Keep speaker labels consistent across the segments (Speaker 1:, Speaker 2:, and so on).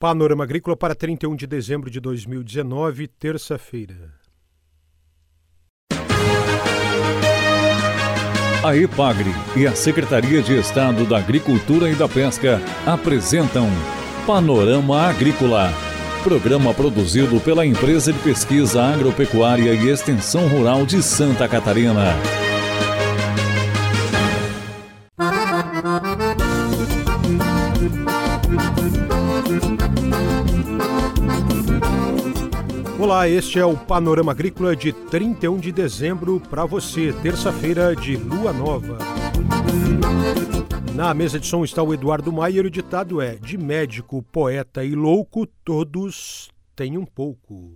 Speaker 1: Panorama Agrícola para 31 de dezembro de 2019, terça-feira.
Speaker 2: A EPAGRE e a Secretaria de Estado da Agricultura e da Pesca apresentam Panorama Agrícola, programa produzido pela Empresa de Pesquisa Agropecuária e Extensão Rural de Santa Catarina.
Speaker 1: Olá, este é o Panorama Agrícola de 31 de dezembro para você, terça-feira de lua nova. Na mesa de som está o Eduardo Maier. O ditado é: de médico, poeta e louco, todos têm um pouco.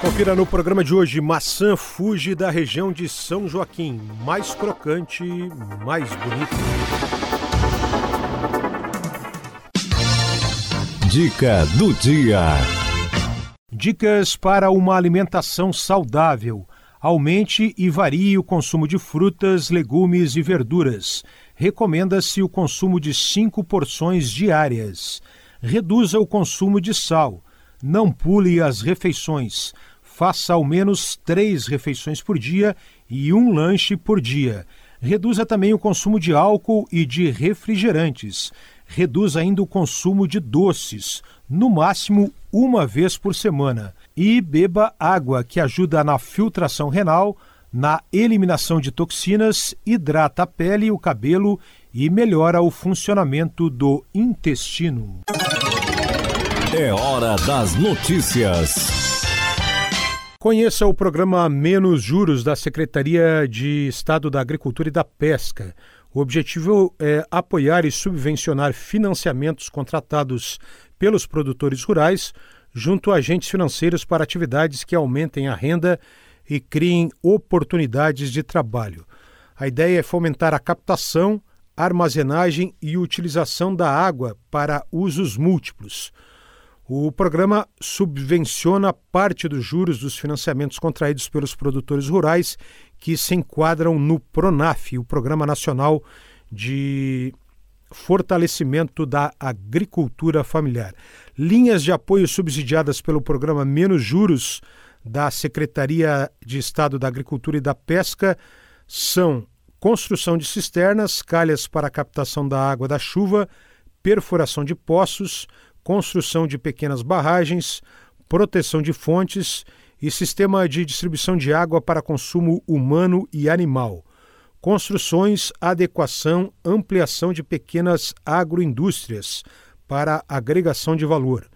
Speaker 1: Confira no programa de hoje: maçã Fuji da região de São Joaquim. Mais crocante, mais bonito.
Speaker 2: Dica do dia.
Speaker 1: Dicas para uma alimentação saudável. Aumente e varie o consumo de frutas, legumes e verduras. Recomenda-se o consumo de cinco porções diárias. Reduza o consumo de sal. Não pule as refeições. Faça ao menos três refeições por dia e um lanche por dia. Reduza também o consumo de álcool e de refrigerantes reduz ainda o consumo de doces, no máximo uma vez por semana. E beba água, que ajuda na filtração renal, na eliminação de toxinas, hidrata a pele e o cabelo e melhora o funcionamento do intestino.
Speaker 2: É hora das notícias.
Speaker 1: Conheça o programa Menos Juros da Secretaria de Estado da Agricultura e da Pesca. O objetivo é apoiar e subvencionar financiamentos contratados pelos produtores rurais junto a agentes financeiros para atividades que aumentem a renda e criem oportunidades de trabalho. A ideia é fomentar a captação, armazenagem e utilização da água para usos múltiplos. O programa subvenciona parte dos juros dos financiamentos contraídos pelos produtores rurais que se enquadram no PRONAF, o Programa Nacional de Fortalecimento da Agricultura Familiar. Linhas de apoio subsidiadas pelo programa Menos Juros da Secretaria de Estado da Agricultura e da Pesca são construção de cisternas, calhas para captação da água da chuva, perfuração de poços, construção de pequenas barragens, proteção de fontes e sistema de distribuição de água para consumo humano e animal, construções, adequação, ampliação de pequenas agroindústrias para agregação de valor,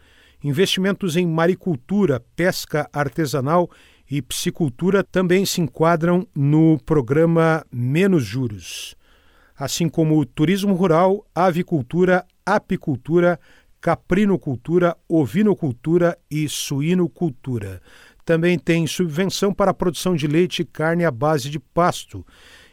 Speaker 1: investimentos em maricultura, pesca artesanal e piscicultura também se enquadram no programa Menos Juros, assim como turismo rural, avicultura, apicultura, caprinocultura, ovinocultura e suinocultura. Também tem subvenção para a produção de leite e carne à base de pasto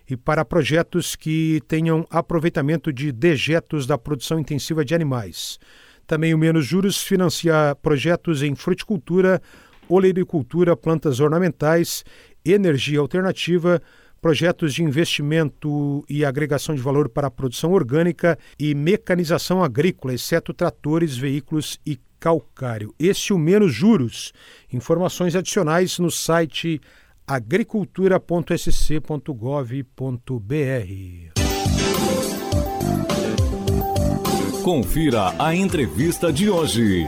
Speaker 1: e para projetos que tenham aproveitamento de dejetos da produção intensiva de animais. Também o Menos Juros financia projetos em fruticultura, olericultura, plantas ornamentais, energia alternativa, projetos de investimento e agregação de valor para a produção orgânica e mecanização agrícola, exceto tratores, veículos e calcário. Esse o menos juros. Informações adicionais no site agricultura.sc.gov.br.
Speaker 2: Confira a entrevista de hoje.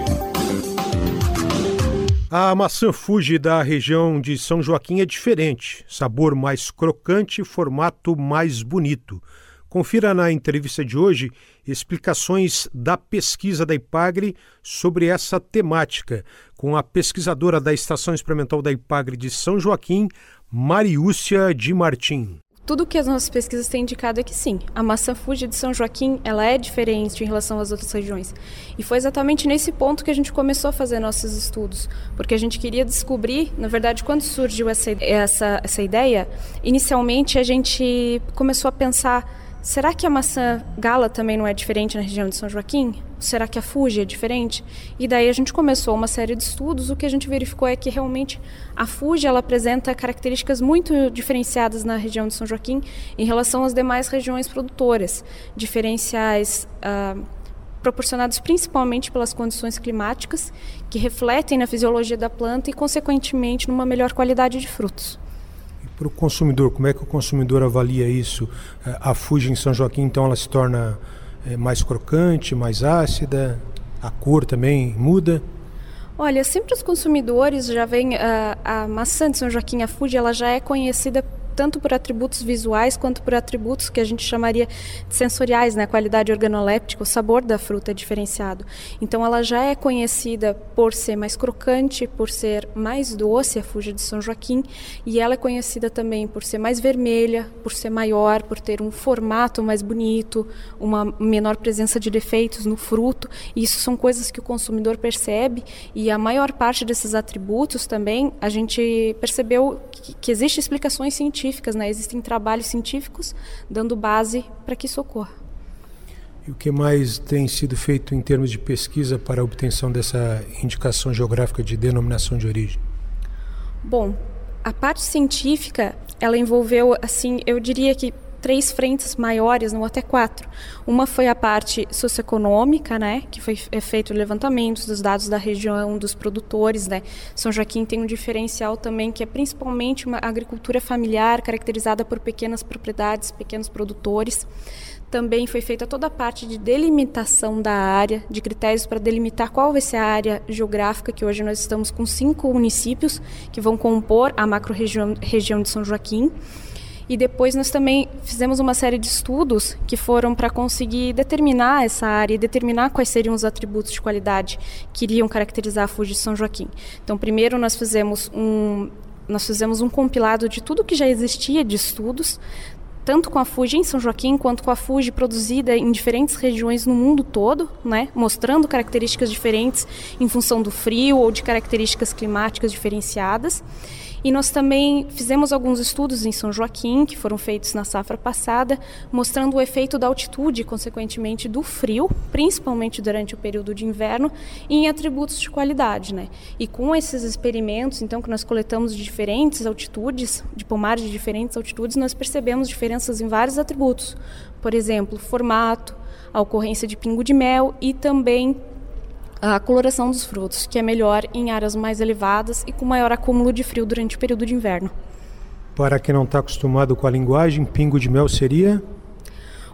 Speaker 1: A maçã Fuji da região de São Joaquim é diferente, sabor mais crocante, formato mais bonito. Confira na entrevista de hoje explicações da pesquisa da IPAGRE sobre essa temática, com a pesquisadora da Estação Experimental da IPAGRE de São Joaquim, Mariúcia de Martim
Speaker 3: tudo que as nossas pesquisas têm indicado é que sim, a maçã Fuji de São Joaquim ela é diferente em relação às outras regiões. E foi exatamente nesse ponto que a gente começou a fazer nossos estudos, porque a gente queria descobrir, na verdade, quando surgiu essa, essa, essa ideia, inicialmente a gente começou a pensar será que a maçã gala também não é diferente na região de São Joaquim? Será que a Fuji é diferente? E daí a gente começou uma série de estudos. O que a gente verificou é que realmente a Fuji ela apresenta características muito diferenciadas na região de São Joaquim em relação às demais regiões produtoras, diferenciais uh, proporcionados principalmente pelas condições climáticas que refletem na fisiologia da planta e, consequentemente, numa melhor qualidade de frutos
Speaker 1: para o consumidor, como é que o consumidor avalia isso? É, a Fuji em São Joaquim, então, ela se torna é, mais crocante, mais ácida? A cor também muda?
Speaker 3: Olha, sempre os consumidores já vêm a, a maçã de São Joaquim, a Fuji, ela já é conhecida tanto por atributos visuais quanto por atributos que a gente chamaria de sensoriais, né? Qualidade organoléptica, o sabor da fruta é diferenciado. Então ela já é conhecida por ser mais crocante, por ser mais doce, a Fuji de São Joaquim, e ela é conhecida também por ser mais vermelha, por ser maior, por ter um formato mais bonito, uma menor presença de defeitos no fruto. E isso são coisas que o consumidor percebe e a maior parte desses atributos também a gente percebeu que, que existem explicações científicas científicas, né? Existem trabalhos científicos dando base para que isso ocorra.
Speaker 1: E o que mais tem sido feito em termos de pesquisa para a obtenção dessa indicação geográfica de denominação de origem?
Speaker 3: Bom, a parte científica, ela envolveu, assim, eu diria que três frentes maiores, não até quatro. Uma foi a parte socioeconômica, né, que foi é feito o levantamento dos dados da região, dos produtores, né. São Joaquim tem um diferencial também que é principalmente uma agricultura familiar caracterizada por pequenas propriedades, pequenos produtores. Também foi feita toda a parte de delimitação da área, de critérios para delimitar qual vai ser a área geográfica, que hoje nós estamos com cinco municípios que vão compor a macro-região região de São Joaquim. E depois nós também fizemos uma série de estudos que foram para conseguir determinar essa área e determinar quais seriam os atributos de qualidade que iriam caracterizar a Fuji São Joaquim. Então, primeiro nós fizemos um nós fizemos um compilado de tudo que já existia de estudos, tanto com a Fuji em São Joaquim quanto com a Fuji produzida em diferentes regiões no mundo todo, né, mostrando características diferentes em função do frio ou de características climáticas diferenciadas. E nós também fizemos alguns estudos em São Joaquim, que foram feitos na safra passada, mostrando o efeito da altitude, consequentemente do frio, principalmente durante o período de inverno, em atributos de qualidade. Né? E com esses experimentos, então, que nós coletamos de diferentes altitudes, de pomares de diferentes altitudes, nós percebemos diferenças em vários atributos. Por exemplo, formato, a ocorrência de pingo de mel e também a coloração dos frutos, que é melhor em áreas mais elevadas e com maior acúmulo de frio durante o período de inverno.
Speaker 1: Para quem não está acostumado com a linguagem, pingo de mel seria?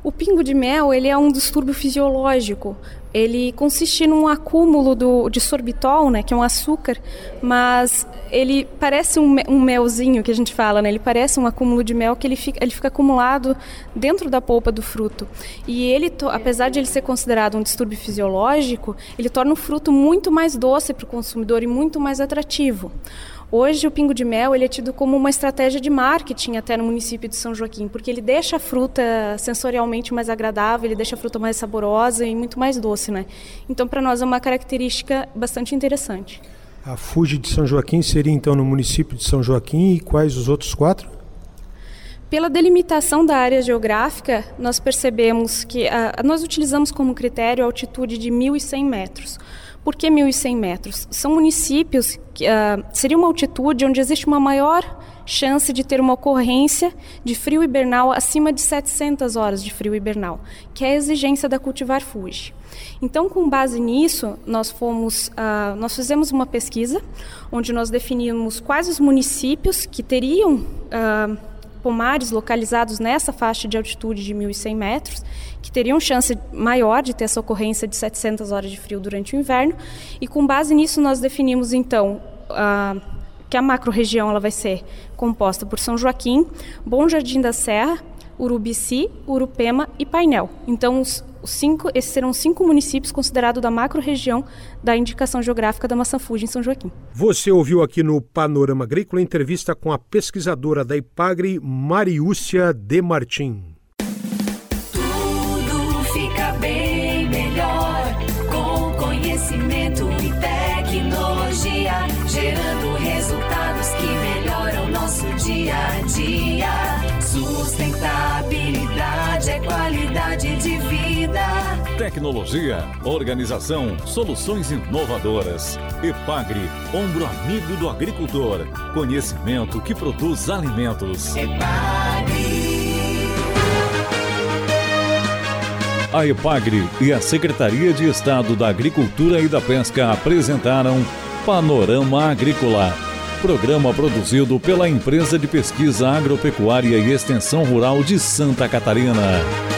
Speaker 3: O pingo de mel ele é um distúrbio fisiológico. Ele consiste num acúmulo do, de sorbitol, né, que é um açúcar, mas ele parece um, um, melzinho que a gente fala, né? Ele parece um acúmulo de mel que ele fica, ele fica acumulado dentro da polpa do fruto. E ele, apesar de ele ser considerado um distúrbio fisiológico, ele torna o fruto muito mais doce para o consumidor e muito mais atrativo. Hoje o pingo de mel ele é tido como uma estratégia de marketing até no município de São Joaquim, porque ele deixa a fruta sensorialmente mais agradável, ele deixa a fruta mais saborosa e muito mais doce, né? Então para nós é uma característica bastante interessante.
Speaker 1: A Fuji de São Joaquim seria então no município de São Joaquim e quais os outros quatro?
Speaker 3: Pela delimitação da área geográfica, nós percebemos que uh, nós utilizamos como critério a altitude de 1.100 metros. Por que 1.100 metros? São municípios que uh, seria uma altitude onde existe uma maior chance de ter uma ocorrência de frio hibernal acima de 700 horas de frio hibernal, que é a exigência da cultivar Fuji. Então, com base nisso, nós fomos, uh, nós fizemos uma pesquisa onde nós definimos quais os municípios que teriam uh, pomares localizados nessa faixa de altitude de 1.100 metros que teriam chance maior de ter essa ocorrência de 700 horas de frio durante o inverno. E com base nisso, nós definimos então a, que a macro-região ela vai ser composta por São Joaquim, Bom Jardim da Serra, Urubici, Urupema e Painel. Então, os, cinco, esses serão cinco municípios considerados da macro-região da indicação geográfica da maçã Fuji em São Joaquim.
Speaker 1: Você ouviu aqui no Panorama Agrícola entrevista com a pesquisadora da IPAGRE, Mariúcia De Martim.
Speaker 4: dia a dia. Sustentabilidade
Speaker 2: Tecnologia, organização, soluções inovadoras. Epagre, ombro amigo do agricultor. Conhecimento que produz alimentos.
Speaker 4: Epagre.
Speaker 2: A Epagre e a Secretaria de Estado da Agricultura e da Pesca apresentaram Panorama Agrícola. Programa produzido pela Empresa de Pesquisa Agropecuária e Extensão Rural de Santa Catarina.